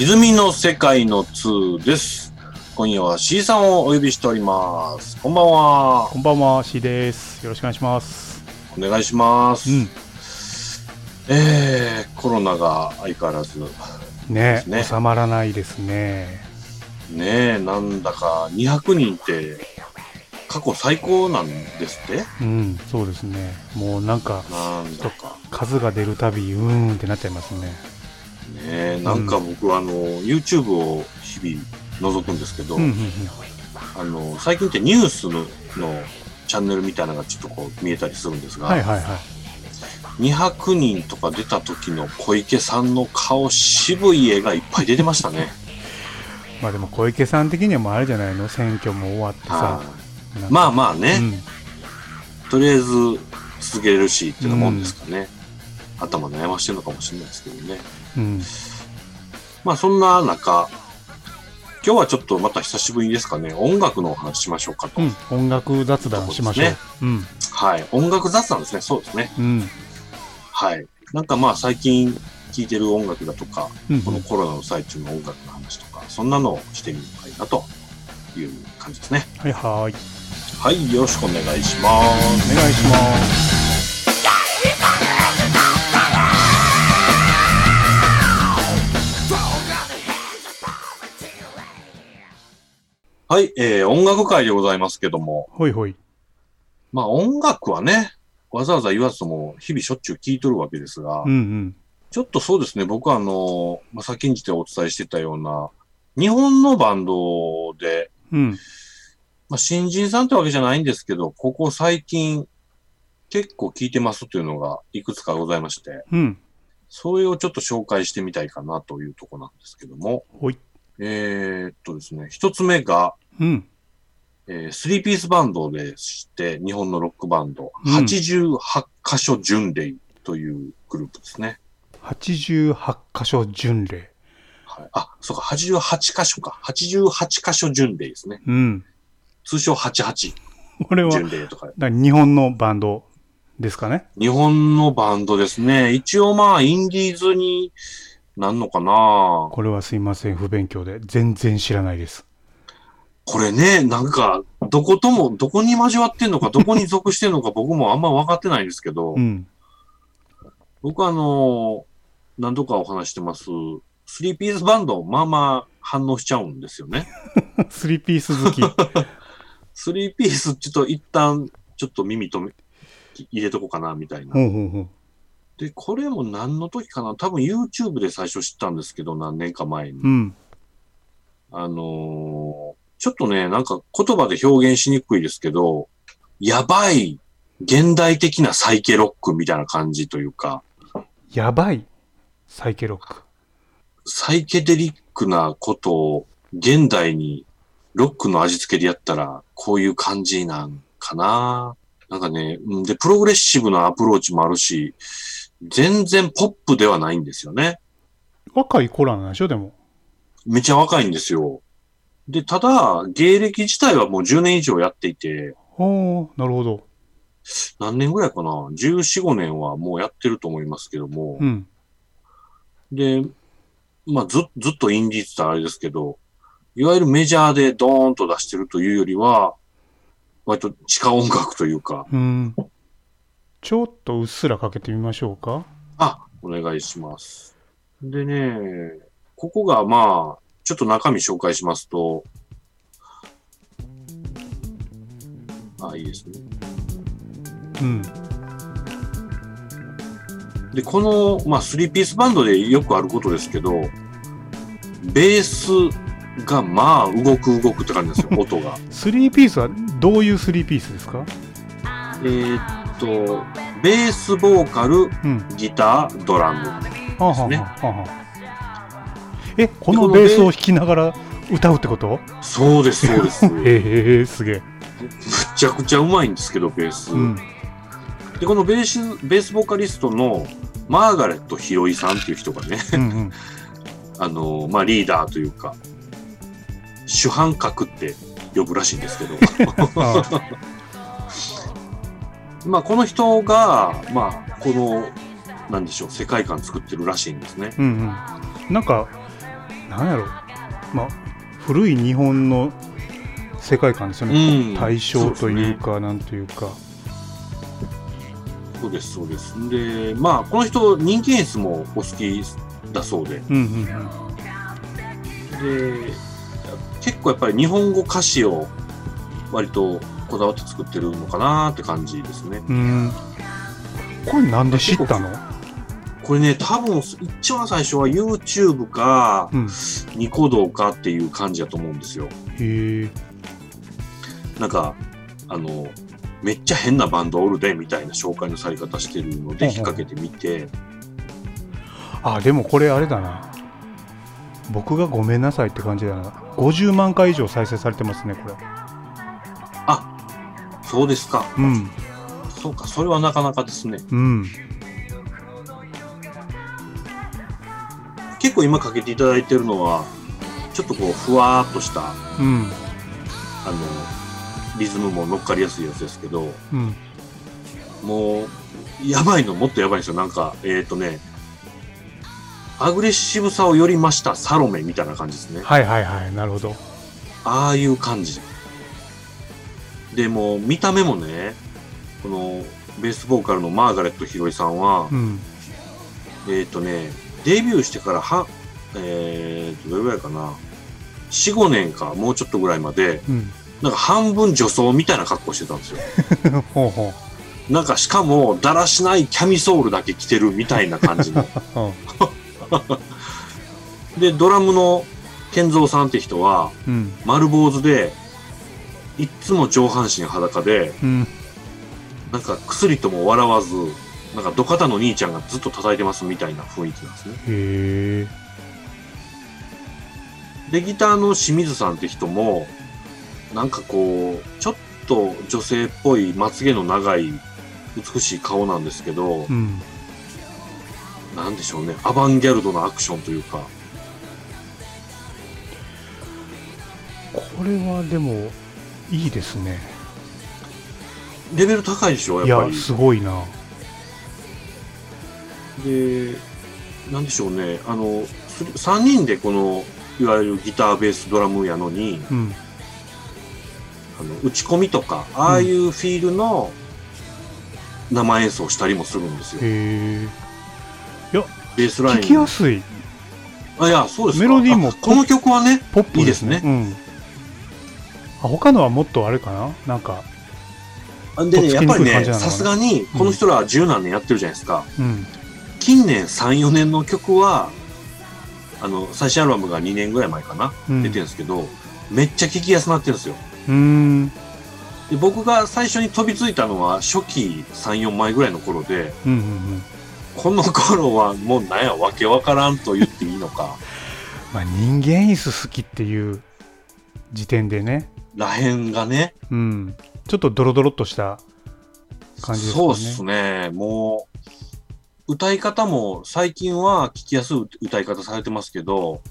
泉の世界の2です。今夜は C さんをお呼びしております。こんばんは。こんばんは、C です。よろしくお願いします。お願いします。うん。えー、コロナが相変わらず、ねね収まらないですね。ねえ、なんだか200人って過去最高なんですって？うん、そうですね。もうなんか、なんだか。数が出るたび、うーんってなっちゃいますね。ねえ、なんか僕、あの、YouTube を日々覗くんですけど、うん、うん、あの、最近ってニュースののチャンネルみたいなのがちょっとこう見えたりするんですうん。が、はいはいはい。200人とか出た時の小池さんの顔渋い絵がいっぱい出てましたね。まあでも小池さん的にはもうあれじゃないの？選挙も終わってさまあまあね、うん。とりあえず続けれるしっていうもんですかね。頭悩ましてるのかもしれないですけどね。うん。まあそんな中、今日はちょっとまた久しぶりですかね、音楽のお話しましょうかと。うん。音楽雑談しましょう。そうですはい。音楽雑談ですね。そうですね。うん。うん。はい。なんかまあ最近聴いてる音楽だとか、うんこのコロナの最中の音楽の話とか、そんなのをしてみるのがいいなという感じですね。はいはい。はい。よろしくお願いします。お願いします。はい。えー、音楽会でございますけども、ほいほい。まあ音楽はね、わざわざ言わずとも日々しょっちゅう聴いとるわけですが、うんうん。ちょっとそうですね、僕はあの、まあ、先んじてお伝えしてたような、日本のバンドで、うん。まあ、新人さんってわけじゃないんですけど、ここ最近結構聴いてますというのがいくつかございまして、うん。それをちょっと紹介してみたいかなというところなんですけども。えーっとですね、一つ目が、うん。えースリーピースバンドでして、日本のロックバンド、うん88箇所巡礼というグループですね。88箇所巡礼。はい、あ、そうか、88箇所か。88箇所巡礼ですね。うん。通称88これは、巡礼とか。だ日本のバンドですかね？日本のバンドですね。一応まあ、インディーズになんのかなこれはすいません、不勉強で。全然知らないです。これね、なんか、どことも、どこに交わってんのか、どこに属してんのか僕もあんま分かってないんですけど、うん。僕あの、何度かお話してます、スリーピースバンド、まあまあ反応しちゃうんですよね。スリーピース好き。スリーピースちょっと一旦、ちょっと耳とめ入れとこうかな、みたいな。ほうほうほう。で、これも何の時かな？多分 YouTube で最初知ったんですけど、何年か前に。うん。あのーちょっとね、なんか言葉で表現しにくいですけど、やばい現代的なサイケロックみたいな感じというか、やばい。サイケロック。サイケデリックなことを現代にロックの味付けでやったら、こういう感じなんかな。なんかね、うんで、プログレッシブなアプローチもあるし、全然ポップではないんですよね。若い子らなんでしょ、でも。めちゃ若いんですよ。で、ただ、芸歴自体はもう10年以上やっていて、おー、なるほど。何年ぐらいかな ?14、5年はもうやってると思いますけどもう。ん。で、まあず、ずっとインディーズってあれですけど、いわゆるメジャーでドーンと出してるというよりは、割と地下音楽というか、うん。ちょっとうっすらかけてみましょうか。あ、お願いします。でね、ここがまあ、ちょっと中身紹介しますと、あ、いいですね。うん。で、この、まあ、スリーピースバンドでよくあることですけど、ベースがまあ、動く動くって感じですよ、音が。スリーピースはどういうスリーピースですか？えーっと、ベース、ボーカル、うん。ギター、ドラム。はあ、はあねはあはあえ、このベースを弾きながら歌うってこと？そうです、そうです。え、すげえ。ちゃくちゃうまいんですけど、ベース。うん。で、このベース、ベースボーカリストのマーガレット・ヒロイさんっていう人がね、うんうん。あの、まあ、リーダーというか、主犯格って呼ぶらしいんですけど、あまあ、この人が、まあ、この、なんでしょう、世界観作ってるらしいんですね。うんうん。なんか、なんやろ。まあ古い日本の世界観ですよね、うん。対象というかなんというか。そうです、そうです。で、まあ、この人、人気演出もお好きだそうで、うんうんで、結構やっぱり日本語歌詞を割とこだわって作ってるのかなって感じですね。うんうん。これなんで知ったの？これね、多分、一番最初は YouTube か、うん。ニコ動かっていう感じだと思うんですよ。へえ。なんか、あの、めっちゃ変なバンドおるで、みたいな紹介のされ方してるので、引っ掛けてみて、あでもこれあれだな。僕がごめんなさいって感じだな。50万回以上再生されてますねこれ。そうですか。うん。そうか、それはなかなかですね。うん結構今かけていただいてるのは、ちょっとこう、ふわーっとした、あうんの、リズムも乗っかりやすいやつですけど、うんもう、やばいの、もっとやばいんですよ。なんか、えっ、ー、とね、アグレッシブさをより増したサロメみたいな感じですね。はいはいはいなるほどああいう感じ。で、もう見た目もね、このベースボーカルのマーガレットひろいさんは、うんえっ、とね、デビューしてからは、えーと、どれぐらいかな。4、5年か、もうちょっとぐらいまで、うんなんか半分女装みたいな格好してたんですよ。ほうほなんかしかも、だらしないキャミソールだけ着てるみたいな感じの。うで、ドラムの健三さんって人は、うん丸坊主で、いっつも上半身裸で、うんなんか薬とも笑わず、なんか土方の兄ちゃんがずっと叩いてますみたいな雰囲気なんですね。へえで、ギターの清水さんって人も、なんかこう、ちょっと女性っぽいまつげの長い美しい顔なんですけど、うん。なんでしょうね、アバンギャルドなアクションというか、これはでもいいですね。レベル高いでしょ、いやっぱり。やすごいなで、なんでしょうね、あの、3人でこの、いわゆるギター、ベース、ドラムやのに、うん。あの打ち込みとか、ああいうフィールの生演奏したりもするんですよ。へえベースライン。聞きやすい。あ、いや、そうですか。メロディーもあこの曲はね、ポップいいですね。うん。あ他のはもっとあれかな？なんかあでね、やっぱりね、さすがに、この人ら十何年やってるじゃないですか。うん近年3、4年の曲は、あの、最新アルバムが2年ぐらい前かな、うん。出てるんですけど、めっちゃ聴きやすくなってるんですよ。うーん。で僕が最初に飛びついたのは初期3、4枚ぐらいの頃で、うんうんうん。この頃はもうなんや、わけわからんと言っていいのか、まあ人間椅子好きっていう時点でね。らへんがね、うん。ちょっとドロドロっとした感じですかね。そうっすね。もう、歌い方も最近は聞きやすい歌い方されてますけど、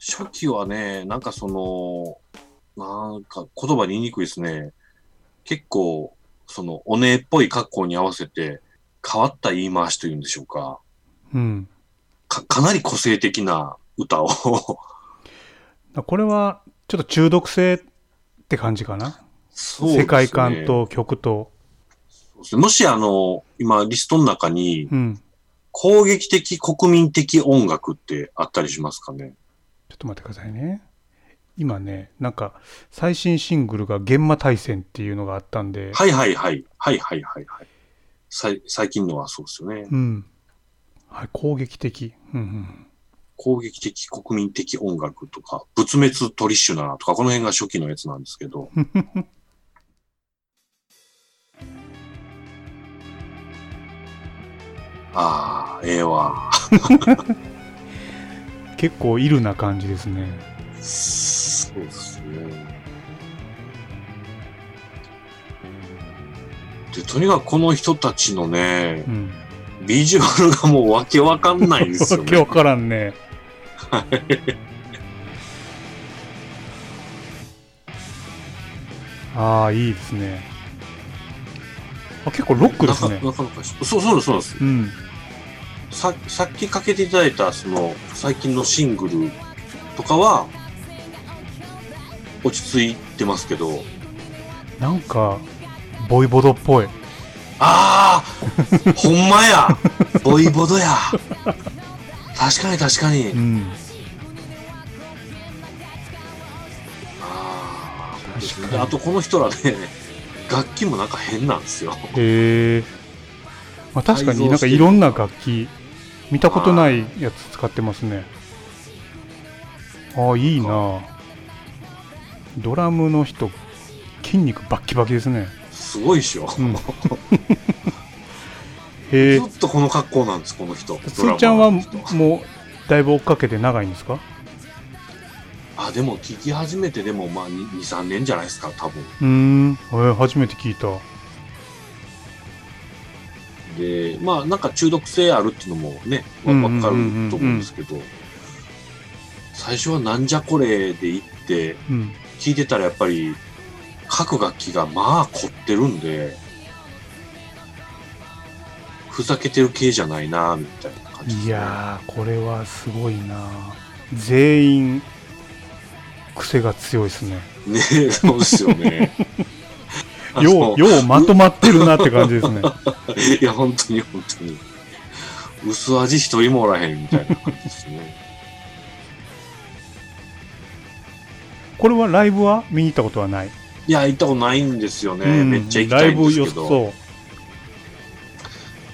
初期はね、なんかその、なんか言葉に言いにくいですね。結構、その、お姉っぽい格好に合わせて、変わった言い回しというんでしょうか。うんか、かなり個性的な歌を。これはちょっと中毒性って感じかな、そうですね世界観と曲とそうですねもしあの、今リストの中に、うん攻撃的国民的音楽ってあったりしますかね？ちょっと待ってくださいね今ねなんか最新シングルが「現場対戦」っていうのがあったんで、はいはいはい。はいはいはいはい。さい最近のはそうですよね。うんはい、攻撃的、うんうん、攻撃的国民的音楽とか、仏滅トリッシュナーとか、この辺が初期のやつなんですけど。ああ、ええわ。結構イルな感じですねそうですね。で、とにかくこの人たちのねう、んビジュアルがもうわけわかんないんですよね。わけわからんねああいいですねあ結構ロックですねなかなかそうそうです、そうです。うんささっきかけていただいた、その、最近のシングルとかは、落ち着いてますけど、なんかボイボドっぽい。ああ ほんまや。ボイボドや。確かに確かに。うん。あああとこの人らね、楽器もなんか変なんですよ。へえ、まあ、確かになんかいろんな楽器見たことないやつ使ってますね。ああいいな。ドラムの人筋肉バッキバキですね。すごいでしょ。うん。へえずっとこの格好なんです、この人。すーちゃんはもうだいぶ追っかけて長いんですか？あ、でも聞き始めてでもまあ2、2 3年じゃないですか、多分。うーん、えー初めて聞いたで、まあなんか中毒性あるっていうのもね、わかると思うんですけど、最初はなんじゃこれで行って、うん聞いてたらやっぱり各楽器がまあ凝ってるんで、ふざけてる系じゃないなみたいな感じね。いやーこれはすごいな全員癖が強いですねねそうですよね。ようようまとまってるなって感じですね いや、本当に本当に。薄味一人もおらへんみたいな感じですね。これはライブは見に行ったことはない、いや、行ったことないんですよね。うんめっちゃ行きたいんですけライブど。良さ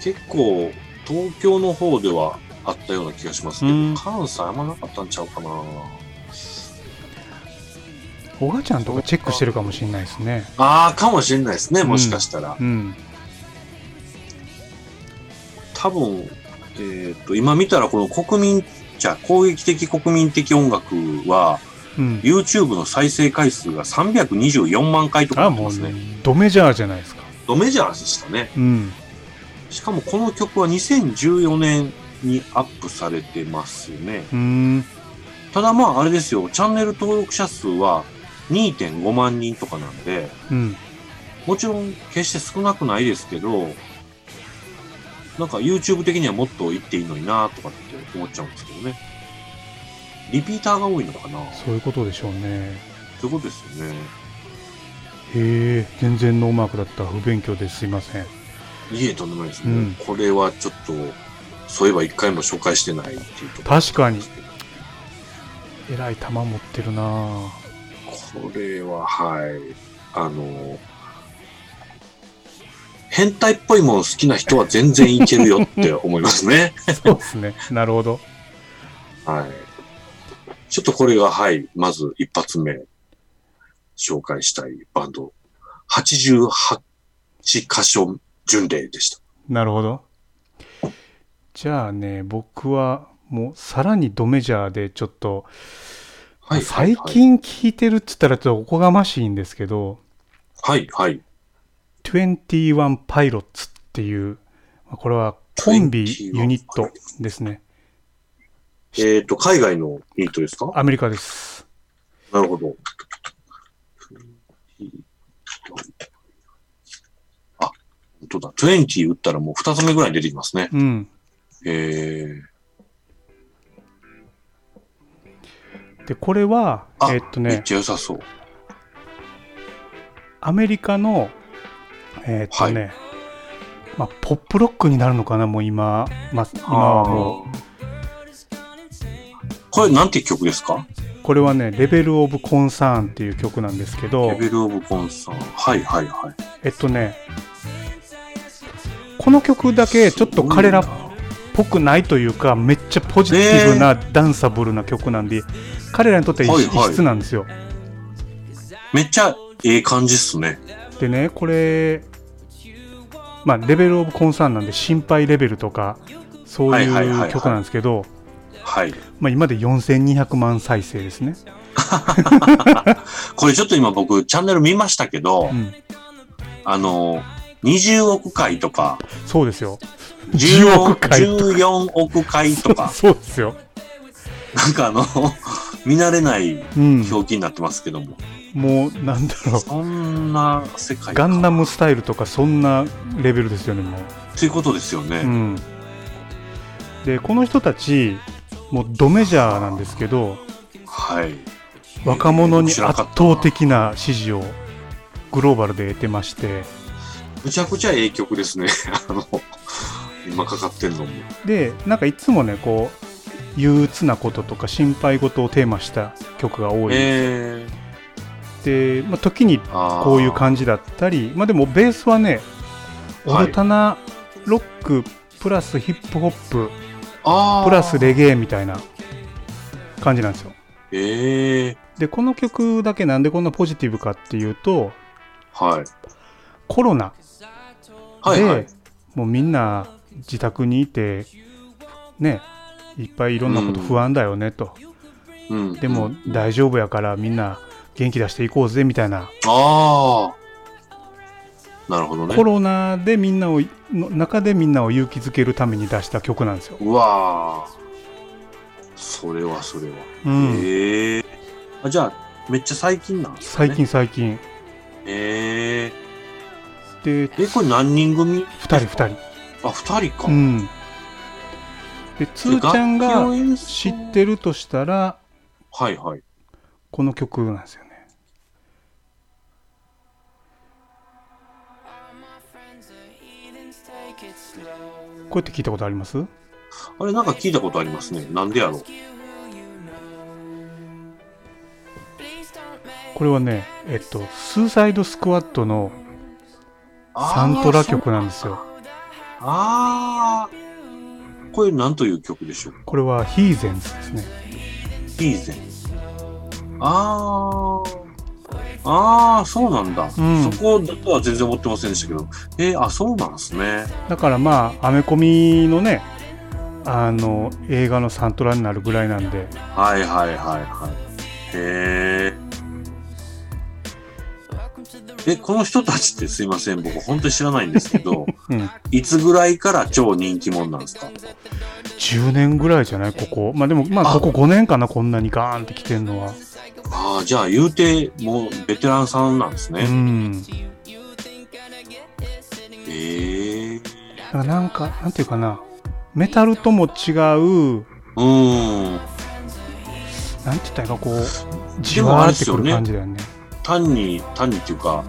結構、東京の方ではあったような気がしますけど、うん関西あんまなかったんちゃうかな。おがちゃんとかチェックしてるかもしれないですねああ、かもしれないですね、もしかしたら。うん多分、えっ、と、今見たらこの国民、じゃあ攻撃的国民的音楽は、うん YouTube の再生回数が324万回とかあもうなってますね。ドメジャーじゃないですかドメジャーでしたね。うんしかもこの曲は2014年にアップされてますね。うーんただまああれですよ、チャンネル登録者数は2.5万人とかなんで、うん。もちろん決して少なくないですけど、なんか YouTube 的にはもっと行っていいのになとかって思っちゃうんですけどね。リピーターが多いのかな。そういうことでしょうね。そういうことですよね。へえ全然ノーマークだった。不勉強ですいません。いえ、とんでもないですね。うん。これはちょっと、そういえば一回も紹介してないっていうところ確かに。えらい球持ってるなぁこれは、はい。あの、変態っぽいもの好きな人は全然いけるよって思いますね。そうですねなるほどはい。ちょっとこれが、はい、まず一発目、紹介したいバンド、88箇所巡礼でした。なるほどじゃあね僕はもうさらにドメジャーでちょっとはい。最近聞いてるっつったらちょっとおこがましいんですけど、はい、はい。21パイロッツっていう、まあこれはコンビ21ユニットですね。えっ、と、海外のユニットですか？アメリカです。なるほど。あ、本当だ。20打ったらもう2つ目ぐらいに出てきますね。うん。えで、これは、あえっとー、めっね、ちゃ良さそう。アメリカの、えっとね、まあ、ポップロックになるのかな、もう今、まあ、今はもう。これなんて曲ですか？う、これはね、レベルオブコンサーンっていう曲なんですけどレ、ベルオブコンサーン。はいはいはい。えっとね、この曲だけちょっと彼らっぽくないというか、めっちゃポジティブなダンサブルな曲なんで、彼らにとっては異質なんですよ。めっちゃええ感じっすね。でね、これ、まあ、レベルオブコンサーンなんで、心配レベルとか、そういう曲なんですけど、はい。まあ、今で4200万再生ですね。これちょっと今僕チャンネル見ましたけど、うん、あの、20億回とか、そうですよ。10 10億億回とか14億回とか、そうですよ。なんかあの、見慣れないうん。表記になってますけども、もう、なんだろう。そんな世界ガンナムムスタイルとか、そんなレベルですよね、もう。ということですよね。うん、でこの人たちもうドメジャーなんですけどはい。若者に圧倒的な支持をグローバルで得てましてむちゃくちゃええ曲ですね。あの、今かかってんのも。でなんかいつもねこう憂鬱なこととか心配事をテーマした曲が多い、えで、まあ、時にこういう感じだったりまあでもベースはねオはい。ルタナロックプラスヒップホッププラスレゲエみたいな感じなんですよ。ええ。でこの曲だけなんでこんなポジティブかっていうとはい。コロナはいはいで。もうみんな自宅にいてねいっぱいいろんなこと不安だよねと、うん。でも大丈夫やからみんな元気出していこうぜみたいな、ああ。なるほどねコ。ロナでみんなをの中でみんなを勇気づけるために出した曲なんですよ、うわーそれはそれは。うん、ええあ、じゃあ、めっちゃ最近なんですかね。最近最近えでええ、これ何人組？2人2人あ、二人か。うんでつーちゃんが知るってるとしたらはいはい。この曲なんですよねこうやって聞いたことあります？あれなんか聞いたことありますね。なんでやろう。これはねえっとスーサイドスクワットのサントラ曲なんですよあーこれ何という曲でしょうこれはヒーゼンズですねヒーゼン。あー。あー、そうなんだ。うんそこだとは全然思ってませんでしたけど。えー、あ、そうなんですね。だからまあアメコミのねあの映画のサントラになるぐらいなんではいはいはいはい。へー。え、この人たちってすいません。僕本当に知らないんですけど、うん。いつぐらいから超人気者なんですか？10年ぐらいじゃない？ここ。まあでもまああ。ここ5年かな？こんなにガーンってきてんのは。ああ、じゃあ言うて、もうベテランさんなんですうね。ん。ええだからなんかなんていうかな？メタルとも違ううーん。なんて言ったらいいかこうじわーってくる感じだよね。単に、単にっていうか、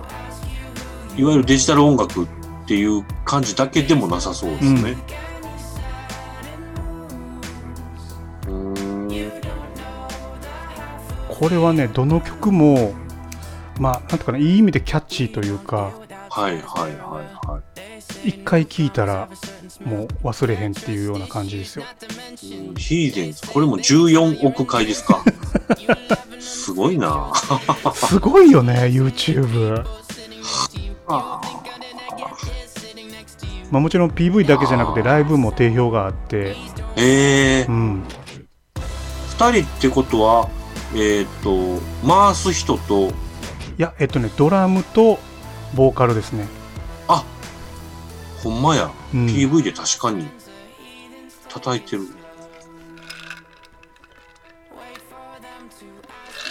いわゆるデジタル音楽っていう感じだけでもなさそうですね。うーん。これはねどの曲もまあなんていうかないい意味でキャッチーというかはいはいはいはい。一回聴いたらもう忘れへんっていうような感じですようんヒーゼンズ、これも14億回ですか。すごいな すごいよね YouTube あまあもちろん PV だけじゃなくてライブも定評があってええ。うん。二人ってことは、えっ、と、回す人と、いやえっとねドラムとボーカルですね。あほんまや、うん。PV で確かに叩いてる。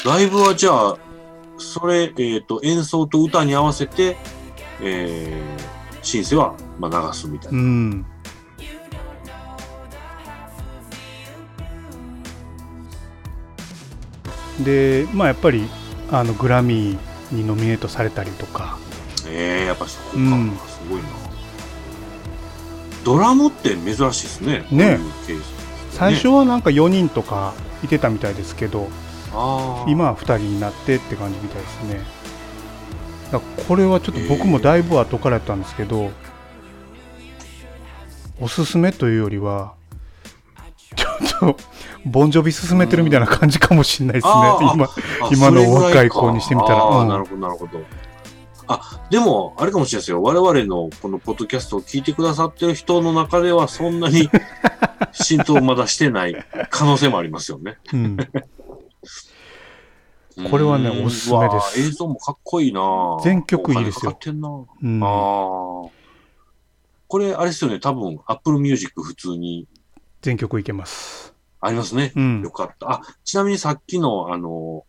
ライブはじゃあ、それ、えっ、と、演奏と歌に合わせて、えー、シンセは、まあ、流すみたいうな。んでまあやっぱりあのグラミーにノミネートされたりとかええやっぱそこか、うんすごいな。ドラムって珍しいですね。ねこういうケース。最初はなんか4人とかいてたみたいですけど今は2人になってって感じみたいですねこれはちょっと僕もだいぶ後からやったんですけど、おすすめというよりはちょっとボンジョビ進めてるみたいな感じかもしれないですねあー今あ今の若いか子にしてみたらうんなるほど、なるほど。あ、でも、あれかもしれないですよ。我々のこのポッドキャストを聞いてくださってる人の中では、そんなに 浸透まだしてない可能性もありますよね。うん、これはねおすすめです映像もかっこいいな全曲いいですよかかってんなうんああ。これ、あれですよね。多分、Apple Music 普通に全曲いけますありますね。うんよかった。あ、ちなみにさっきの、あの、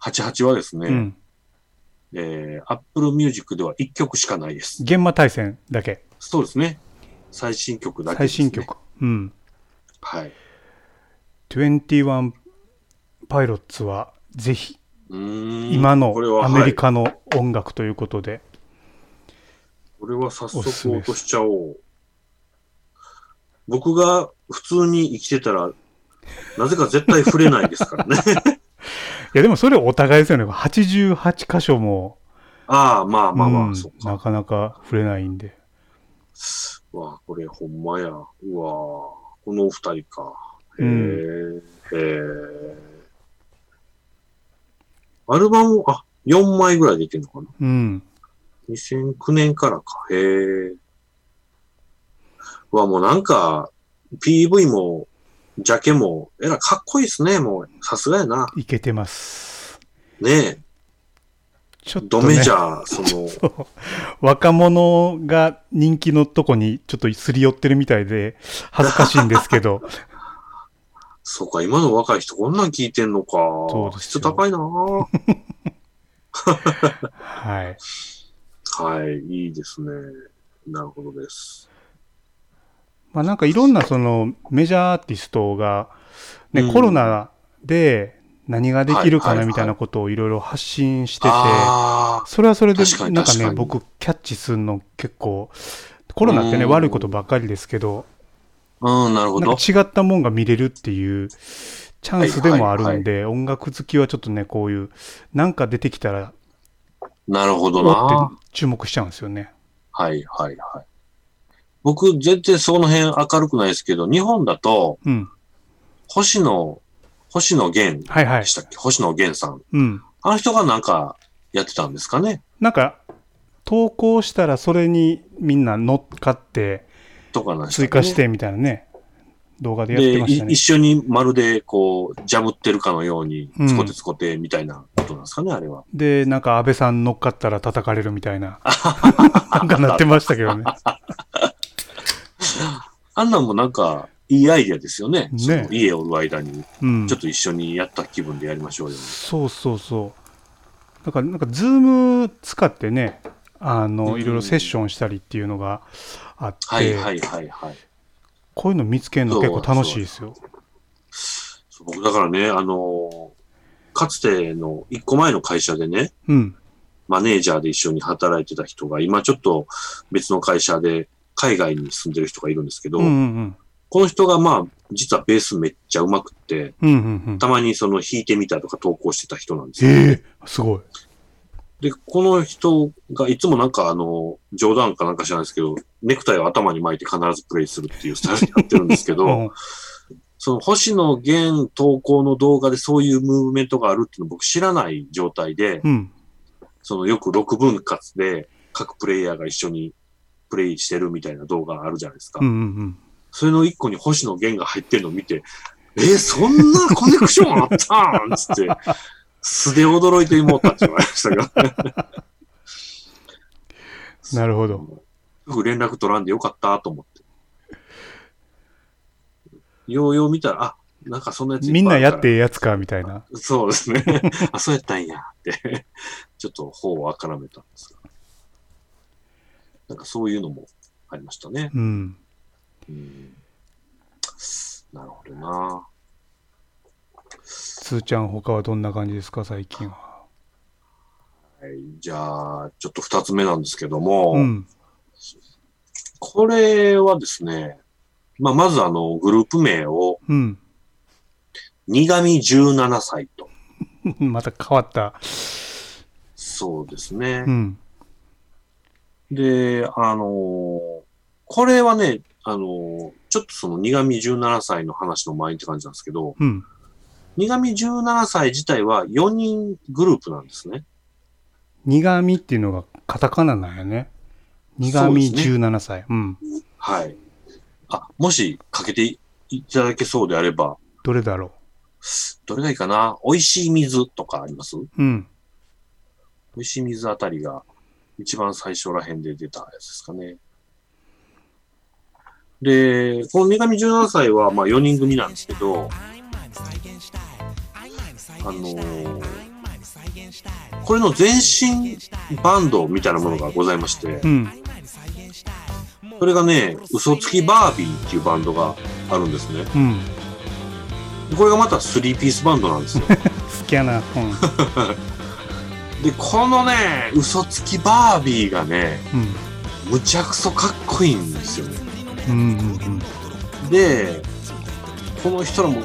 88はですね、うんえー、Apple Music では1曲しかないです。現場対戦だけそうですね。最新曲だけです、ね。最新。曲うんはい。21パイロッツはぜひ今のアメリカの音楽ということで、これは早速落としちゃおう。僕が普通に生きてたら、なぜか絶対触れないですからね。いやでもそれお互いですよね88箇所も、ああ、まあまあまあ、うんそっか。なかなか触れないんでうわこれほんまや。うわこのお二人か。へえ、うんへえ。アルバム、あ、4枚ぐらい出てるのかな？うん。2009年からか。へえ。うわ、もうなんか、PV も、ジャケも、えら、かっこいいですね、もう。さすがやな。いけてます。ねえ。ちょっとねドメジ、ャー、その、若者が人気のとこにちょっとすり寄ってるみたいで恥ずかしいんですけど、そうか、今の若い人こんなん聞いてんのか。そう質高いなははい。い、いいですね。なるほどです。まあなんかいろんなそのメジャーアーティストが、ねうんコロナで何ができるかなみたいなことをいろいろ発信してて、それはそれでなんかね僕キャッチするの結構コロナってねうん悪いことばっかりですけどうん、なるほど。違ったもんが見れるっていうチャンスでもあるんで、音楽好きはちょっとねこういうなんか出てきたらなるほどおなっ。て注目しちゃうんですよね。はい、はい、はい。僕、全然その辺明るくないですけど、日本だと、うん。星野、星野源はいはいで。したっけ、星野源さん。うん。あの人がなんかやってたんですかねなんか投稿したらそれにみんな乗っかってとかなね追加してみたいなね動画でやってで、ましたねい一。緒にまるでこう、ジャブってるかのようにう、んつこてつこてみたいなことなんですかね、あれは。で、なんか安倍さん乗っかったら叩かれるみたいな。なんかなってましたけどね。あんなんもなんか、いいアイディアですよね。ね家をおる間に、うんちょ。っと一緒にやった気分でやりましょうよ。そうそうそう。だから、なんか、ズーム使ってね、あの、うんいろいろセッションしたりっていうのがあって、はいはいはいはい。こういうの見つけるの結構楽しいですよ。僕だからね、あのーかつての一個前の会社でね、うん。マネージャーで一緒に働いてた人が、今ちょっと別の会社で海外に住んでる人がいるんですけど、うんうんこの人がまあ、実はベースめっちゃ上手くって、うん。うんうんうん。たまにその弾いてみたとか投稿してた人なんですよ。ええすごい。で、この人がいつもなんかあの、冗談かなんか知らないですけど、ネクタイを頭に巻いて必ずプレイするっていうスタイルでやってるんですけど、うんその星野源投稿の動画でそういうムーブメントがあるっていうのを僕知らない状態で、うん。そのよく6分割で各プレイヤーが一緒にプレイしてるみたいな動画あるじゃないですか。うんうんうん。それの一個に星野源が入ってるのを見て、えーそんなコネクションあったんつって、素で驚いてもうたって言われましたが。なるほど。よく連絡取らんでよかったと思って。ようよう見たら、あ、なんかそんなやつみんなやってええやつか、みたいな。そうですね。あ、そうやったんやって、ちょっと方をあからめたんですが。なんかそういうのもありましたね。うん。うん、なるほどな。つーちゃん、他はどんな感じですか、最近は。はい、じゃあ、ちょっと二つ目なんですけども、うん。これはですね、まあ、まずあの、グループ名を、うん。苦味17歳と。また変わった。そうですねう。ん。で、あのーこれはね、あのーちょっとその苦味17歳の話の前にって感じなんですけど、うん。苦味17歳自体は4人グループなんですね。苦味っていうのがカタカナなんやね。苦味そうですね17歳。うん。はい。あ、もしかけていただけそうであれば、どれだろどれがいいかな？美味しい水とかあります？う。うん。美味しい水あたりが一番最初ら辺で出たやつですかね。で、この苦味17歳はまあ4人組なんですけど、あのーこれの前身バンドみたいなものがございましてう、ん。それがね、嘘つきバービーっていうバンドがあるんですね。うん。これがまた3ピースバンドなんですよ。好きやな。うん。で、このね、嘘つきバービーがね、うん。むちゃくそかっこいいんですよね。うんうんで、この人らも、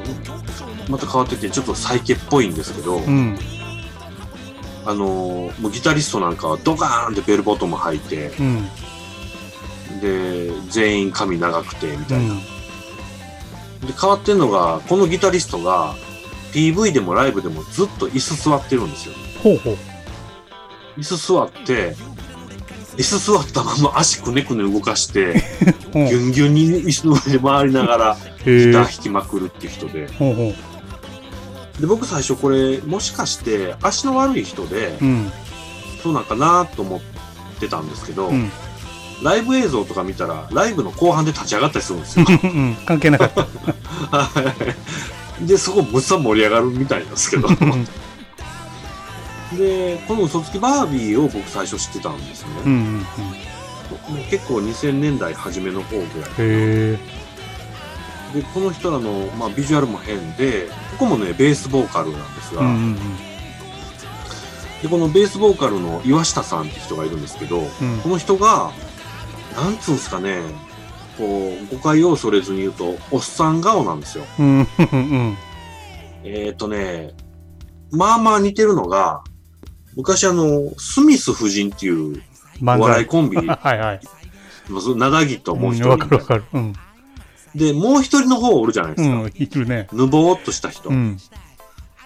また変わってて、ちょっとサイケっぽいんですけど、うん。うん。あのーもうギタリストなんかはドカーンってベルボトム履いて、うん。で、全員髪長くて、みうたいな。ん。で、変わってんのが、このギタリストが、PV でもライブでもずっと椅子座ってるんですよ。ほうほう。椅子座って、椅子座ったまま足くねくね動かして、ギュンギュンに椅子の上で回りながらギター弾きまくるっていう人で。ほうほう。で、僕最初これ、もしかして足の悪い人で、うん。そうなんかなと思ってたんですけど、うん。ライブ映像とか見たら、ライブの後半で立ち上がったりするんですよ。うん。関係なかった。はいで、そこむっさ盛り上がるみたいなんですけど。うんで、この嘘つきバービーを僕最初知ってたんですよね。うんうんうん。もう結構2000年代初めの方ぐらい。へえ。で、この人らの、まあ、ビジュアルも変で、ここもね、ベースボーカルなんですが、うんうんで、このベースボーカルの岩下さんって人がいるんですけど、うん。この人が、なんつうんですかね、こう、誤解を恐れずに言うと、おっさん顔なんですよ。うん。えっ、ー、とね、まあまあ似てるのが、昔あの、スミス夫人っていうお。笑いコンビ、はいはい。なだぎともう一人うんわかるわかる。うん。で、もう一人の方おるじゃないですか。うん。いるね。ぬぼーっとした人。うん。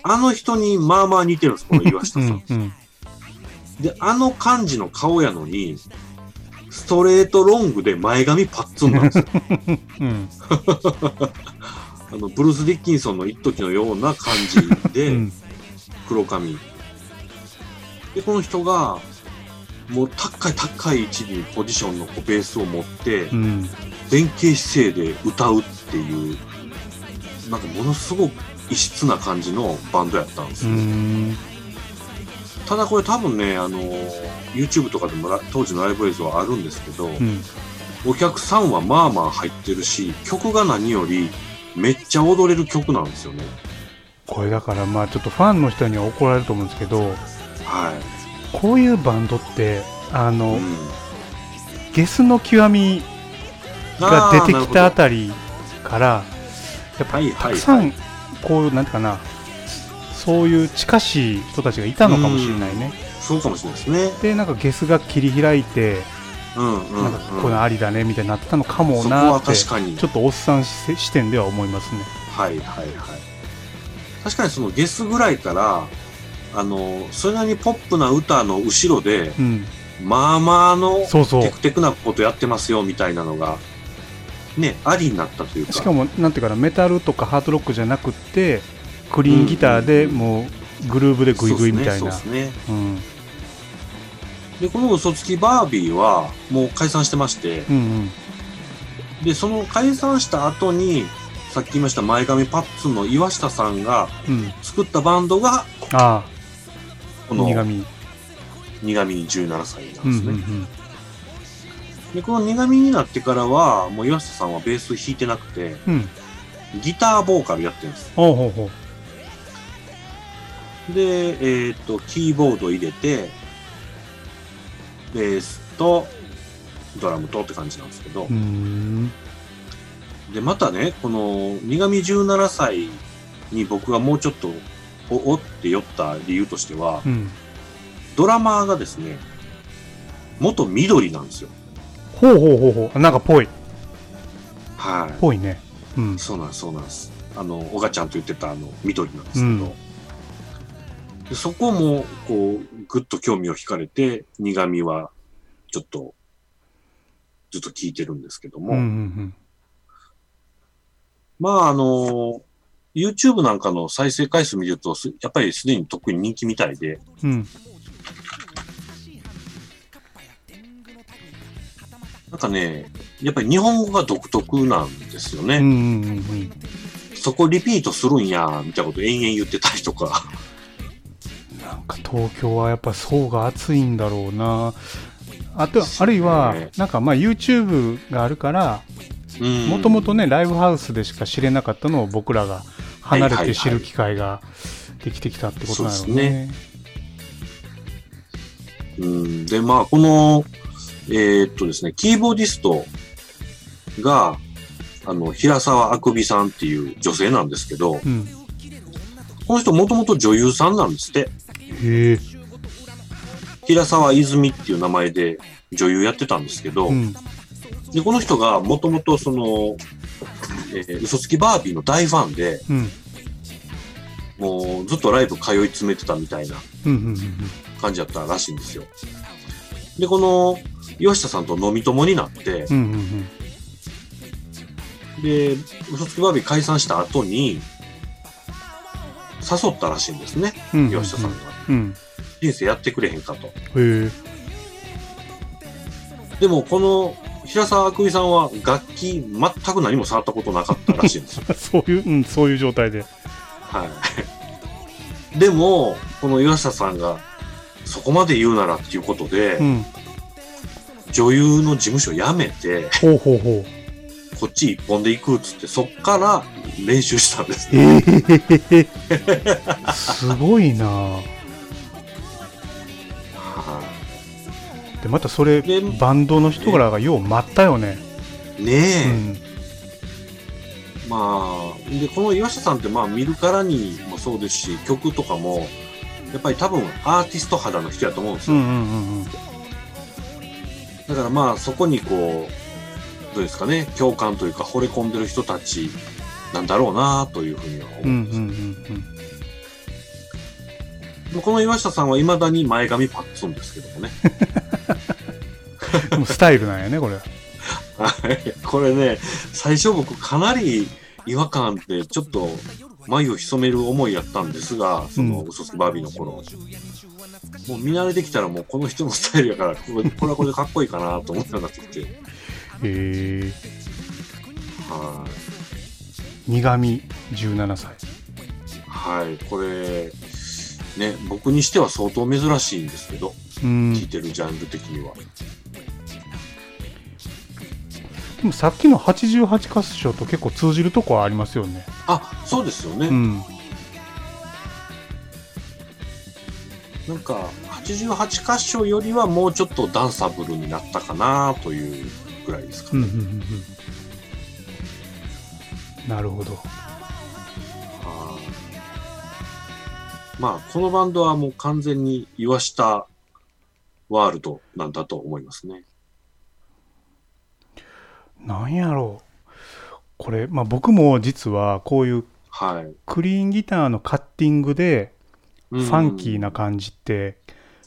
あの人にまあまあ似てるんです、この岩下さん。うん。うん。で、あの感じの顔やのに、ストレートロングで前髪パッツンなんですよ。うん。あの、ブルース・ディッキンソンの一時のような感じうで、ん。黒髪。で、この人が、もう高い高い位置にポジションのこうベースを持ってう、ん。前傾姿勢で歌うっていう、なんかものすごく異質な感じのバンドやったんですうよ。ん。ただこれ多分ね、あの、YouTube とかでもラ当時のライブ映像あるんですけど、うん。お客さんはまあまあ入ってるし、曲が何よりめっちゃ踊れる曲なんですよね。これだからまあちょっとファンの人には怒られると思うんですけど、はい。こういうバンドって、あの、うんゲスの極みが出てきたあたりから、やっぱはいはいたくさん、こう、なんていうかな、そういう近しい人たちがいたのかもしれないね。そうかもしれないですね。で、なんかゲスが切り開いて、うんうん、うん。なんかこういうのありだねみたいになったのかもそこはなって、確かに。ちょっとおっさん視視点では思いますね。はいはいはい。確かにそのゲスぐらいから、あの、それなりにポップな歌の後ろで、うん。まあまあのテ。クテクなことやってますよみたいなのが、ね、ありになったというか。しかも、なんていうかな、メタルとかハードロックじゃなくって、クリーンギターでもうグルーブでグイグイみたいな。そうですね。でこの嘘つきバービーはもう解散してまして、うんうん。で、その解散した後に、さっき言いました前髪パッツンの岩下さんがうん。作ったバンドが、ああ、この苦味。苦味17歳なんですね。うんうんうん。で、この苦味になってからは、もう岩下さんはベース弾いてなくて、うん。ギターボーカルやってるんです。ほうほうほう。で、えっ、と、キーボード入れて、ベースと、ドラムとって感じなんですけど。で、またね、この、苦味17歳に僕がもうちょっと、お、おって酔った理由としてはう、ん。ドラマーがですね、元緑なんですよ。ほうほうほうほう。なんかぽい。はぽいね。うんい。。そうなんです、そうなんです。あの、おがちゃんと言ってたあの、緑なんですけど、うんでそこも、こう、ぐっと興味を惹かれて、苦味は、ちょっと、ずっと聞いてるんですけども、うんうんまあ、あの、YouTube なんかの再生回数見ると、すやっぱりすでに特に人気みたいで、うん。うん。なんかね、やっぱり日本語が独特なんですよね。うんうんうんうん。そこリピートするんや、みたいなこと延々言ってたりとか。なんか東京はやっぱ層が厚いんだろうな。あと、あるいは、なんかまあ YouTube があるから、もともとね、ライブハウスでしか知れなかったのを僕らが離れて知る機会ができてきたってことなのそうですね。うん。で、まあ、この、えーっとですね、キーボーディストが、あの、平沢あくびさんっていう女性なんですけど、うん。この人もともと女優さんなんですって。へえ。平沢泉っていう名前で女優やってたんですけど、うん。で、この人がもともとその、えー嘘つきバービーの大ファンで、うん。もうずっとライブ通い詰めてたみたいなうん。うん。感じだったらしいんですよ。で、この、吉田さんと飲み友になって、うん。うん。で、嘘つきバービー解散した後に、誘ったらしいんですね、うん。吉田さんが。うん。人生やってくれへんかと。へえ。でも、この、平沢あくびさんは楽器全く何も触ったことなかったらしいんですよ。そういう、うん、そういう状態で。はい。でも、この岩下さんが、そこまで言うならっていうことで、うん。女優の事務所辞めて、ほうほうほう。こっち一本で行くっつって、そっから練習したんですね。ええすごいなでまたそれでバンドの人らがよう待ったよね、い。ねえ、うん、まあ、で、この岩下さんって、まあ、見るからにもそうですし、曲とかも、やっぱり多分アーティスト肌の人やと思うんですよ。うんうんうんうんだからまあ、そこにこう、どうですかね、共感というか、惚れ込んでる人たちなんだろうなというふうには思うんうんうんです。うんでもこの岩下さんは未だに前髪パッツンですけどもね。うんもうスタイルなんやねこれはい。これね、最初僕かなり違和感ってちょっと眉を潜める思いやったんですが、そのうん嘘つきバービーの頃。もう見慣れてきたらもうこの人のスタイルやから、これこれはこれでかっこいいかなと思うようになって。へえはい。苦味17歳はい。これ、ね、僕にしては相当珍しいんですけど、うん聴いてるジャンル的には。でもさっきの88箇所と結構通じるとこはありますよねあ、そうですよね。うんなんか、88箇所よりはもうちょっとダンサブルになったかなというぐらいですかね。うんうんうんうんなるほどはいまあ、このバンドはもう完全に岩下ワールドなんだと思いますね。なんやろうこれ、まあ、僕も実はこういうはい。クリーンギターのカッティングでフファンキーな感じって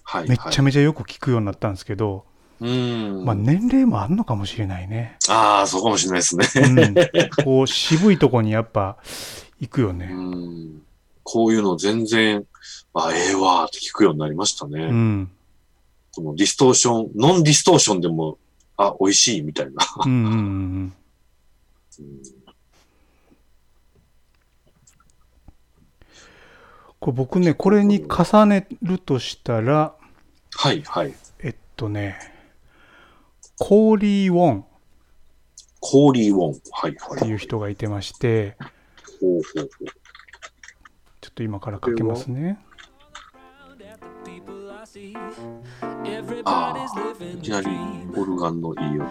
はい、めっちゃめちゃよく聞くようになったんですけど、うん。まあ、年齢もあるのかもしれないね、ああ、そうかもしれないですね。うん、こう渋いとこにやっぱ行くようね、ん。こういうの全然、あ、ええわーって聞くようになりましたね。うん、このディストーション、ノンディストーションでも、あ、美味しいみたいな。うんうんこれ僕ねこれに重ねるとしたらはい、はい。えっとねコーリー・ウォンコーリー・ウォン。はい、はい。っていう人がいてましてほうほうほう。ちょっと今からかけますねああ、いきなりオルガンのいい音。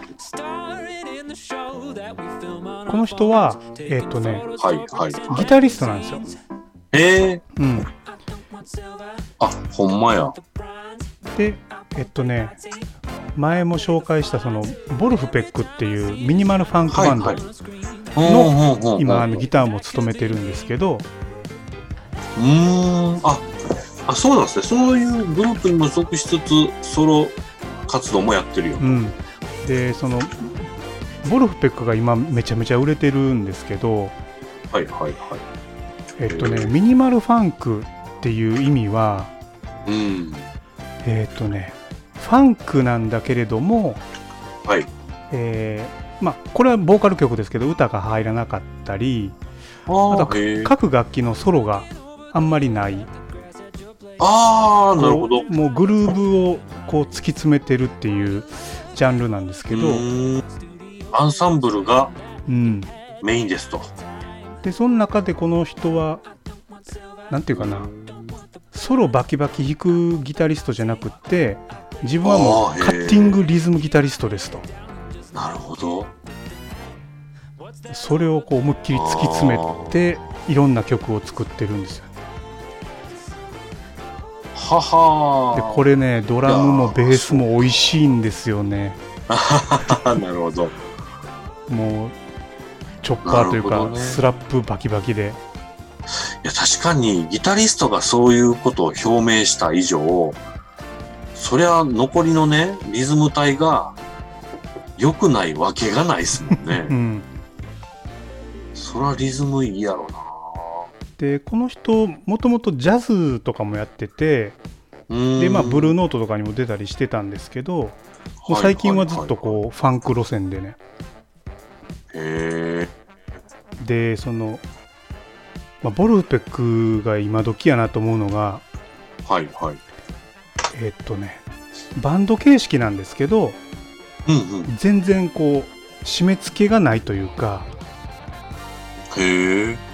この人はえっとねはい、はい。ギタリストなんですよ、ええうん、あ、ほんまや。でえっとね前も紹介したそのボルフペックっていうミニマルファンクバンド、はいの今あのギタターも務めてるんですけどうーん。あ、あ、そうなんですね。そういうグループにも属しつつ、ソロ活動もやってるよ。うん、でそのボルフペックが今めちゃめちゃ売れてるんですけどはい、はい、はい。えっとねミニマルファンクっていう意味はうん。えっとねファンクなんだけれどもはい。えーまあこれはボーカル曲ですけど歌が入らなかったりああと。各楽器のソロがあんまりないああ、なるほど。もうグルーブをこう突き詰めてるっていうジャンルなんですけど、アンサンブルがうん、メインですと。でその中でこの人はなんていうかな。ソロバキバキ弾くギタリストじゃなくって自分はもうカッティングリズムギタリストですと。なるほど。それをこう思いっきり突き詰めていろんな曲を作ってるんですよははでこれねドラムもベースも美味しいんですよね なるほど。もうチョッパーというか、ねスラップバキバキでいや、確かにギタリストがそういうことを表明した以上、そりゃ残りのね、リズム体が良くないわけがないですもんね う。んそりゃリズムいいやろな。でこの人もともとジャズとかもやっててでまあブルーノートとかにも出たりしてたんですけどもう最近はずっとこうファンク路線でねう。へえ。でその、まあ、ボルペックが今時やなと思うのがはいはい。えっとねバンド形式なんですけどうんうん。全然こう締め付けがないというか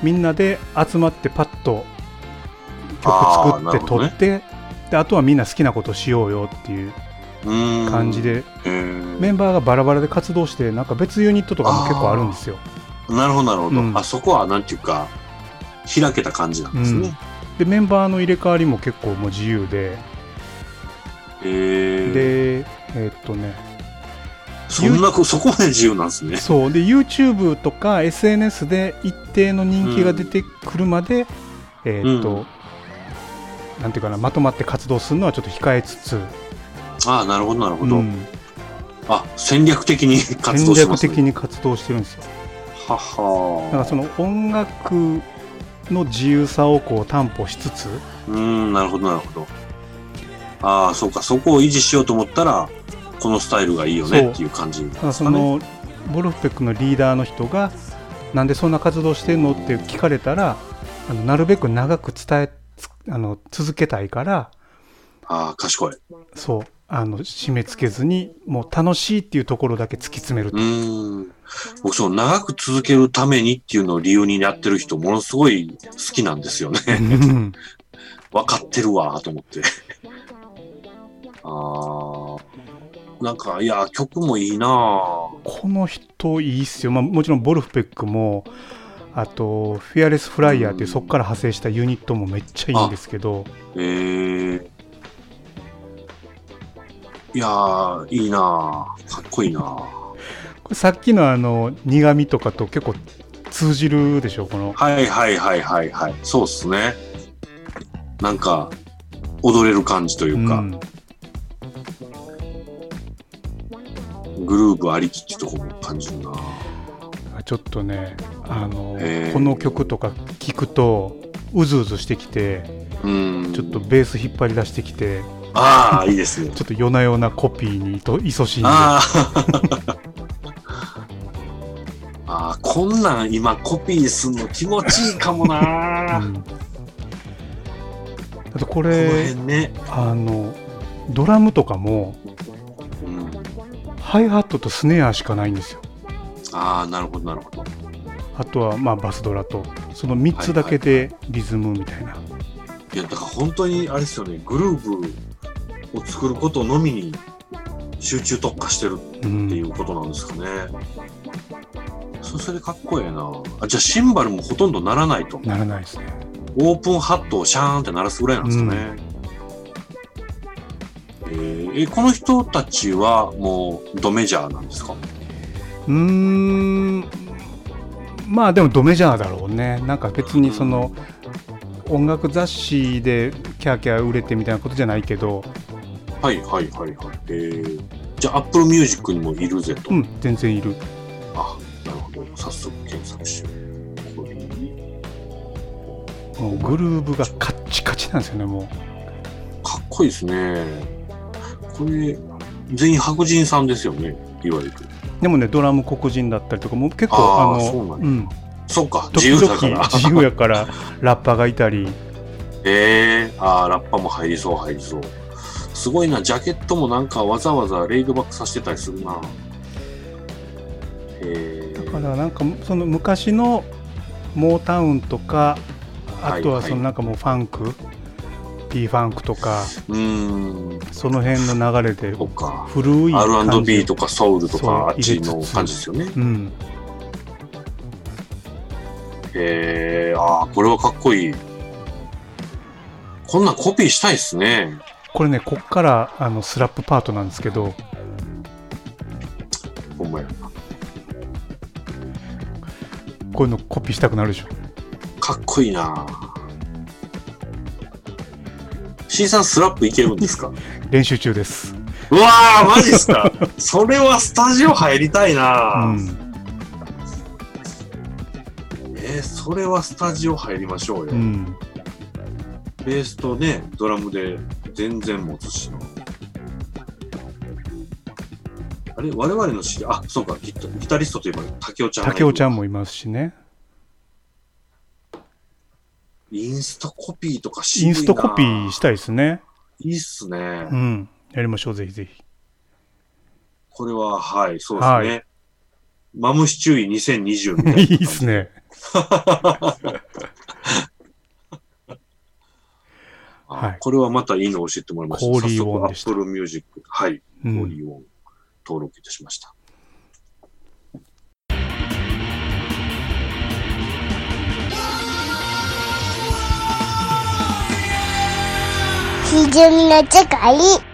みんなで集まってパッと曲作って撮って、であとはみんな好きなことしようよっていううーん。感じ。で。メンバーがバラバラで活動してなんか別ユニットとかも結構あるんですよ。なるほどなるほど。うんあそこはなんていうか、開けた感じなんですね。でメンバーの入れ替わりも結構もう自由で。でえっとねそんなこ、そこまで自由なんですね。そうで YouTube とか SNS で一定の人気が出てくるまで、えーっと、うんなんていうかなまとまって活動するのはちょっと控えつつ、ああ、なるほどなるほど。うんあ、戦略的に活戦略動してますね。的に活動してるんですよはだからはその音楽の自由さをこう担保しつつうーん、なるほどなるほど。ああ、そうか、そこを維持しようと思ったら、このスタイルがいいよねっていう感じなんですかね。そのボルフペックのリーダーの人がなんでそんな活動してんのって聞かれたらあのなるべく長く伝えつあの続けたいからああ、賢い。そうあの締め付けずにもう楽しいっていうところだけ突き詰めるうーん。僕、その長く続けるためにっていうのを理由にやってる人、ものすごい好きなんですよね。うん 分かってるわ、と思って。ああ。なんか、いや、曲もいいなぁこの人いいっすよ、まあ、もちろんボルフペックもあとフィアレスフライヤーっていうそこから派生したユニットもめっちゃいいんですけど。え。ー。いやー、いいなぁかっこいいなぁこれさっきのあの苦味とかと結構通じるでしょ？この。はいはいはいはいはい。そうっすね。なんか、踊れる感じというか、うんグルーブありきってとこも感じるなちょっとねあのこの曲とか聞くとうずうずしてきてうん。ちょっとベース引っ張り出してきてああ、いいですね。ちょっと夜な夜なコピーにと勤しんであ あ。こんなん今コピーすんの気持ちいいかもな、こうんあとこのれ辺ね。あのドラムとかもうん、ハイハットとスネアしかないんですよああ、なるほどなるほど。あとはまあバスドラとその3つだけでリズムみたいな、いや、だから本当にあれですよね、グルーブを作ることのみに集中特化してるうんっていうことなんですかね。そそれかっこええな。あ、じゃあシンバルもほとんど鳴らないと。ならないですねオープンハットをシャーンって鳴らすぐらいなんですかね。えーえこの人たちはもうドメジャーなんですか？うーんまあでもドメジャーだろうねなんか別にその音楽雑誌でキャーキャー売れてみたいなことじゃないけどはいはいはいはい。えー、じゃあ Apple Music にもいるぜと。うん全然いるあ、なるほど。早速検索しよう。これもうグルーブがカッチカチなんですよねもかっこいいですね。これ、全員白人さんですよね。いわゆる。うでもねドラム黒人だったりとかも結構ああのーそううんそうか、時自由だ々から。自由やからラッパーがいたり ええああ、ラッパも入りそう、入りそう。すごいな、ジャケットもなんかわざわざレイドバックさせてたりするな。ええだからなんかその昔のモータウンとかあとははいはいそのなんかもうファンク、P ファンクとかうーん。その辺の流れで。古い R&B とかソウルとかあっちの感じですよね。うんへえ、ああ、これはかっこいい。こんなんコピーしたいっすね。これねこっからあのスラップパートなんですけどほんまや。こういうのコピーしたくなるでしょかっこいいな C さんスラップいけるんですか？練習中です。うわー、マジっすか？それはスタジオ入りたいうな、ん。えー、それはスタジオ入りましょうよ。うん。ベースとね、ドラムで全然持つし。な。あれ我々の知りあ、そうかギタ、ギタリストといえば竹雄ちゃん。竹雄ちゃんもいますしねインストコピーとか渋いなインストコピーしたいですねいいっすね。うんやりましょうぜひぜひこれは、はい、そうですね。はマムシ注意2020みたいな。いいっすね あはいこれはまたいいのを教えてもらいました。コーリーウォンでした早速 Apple Music。はい。うコーリんーウォン登録いたしました。ひじゅみの世界。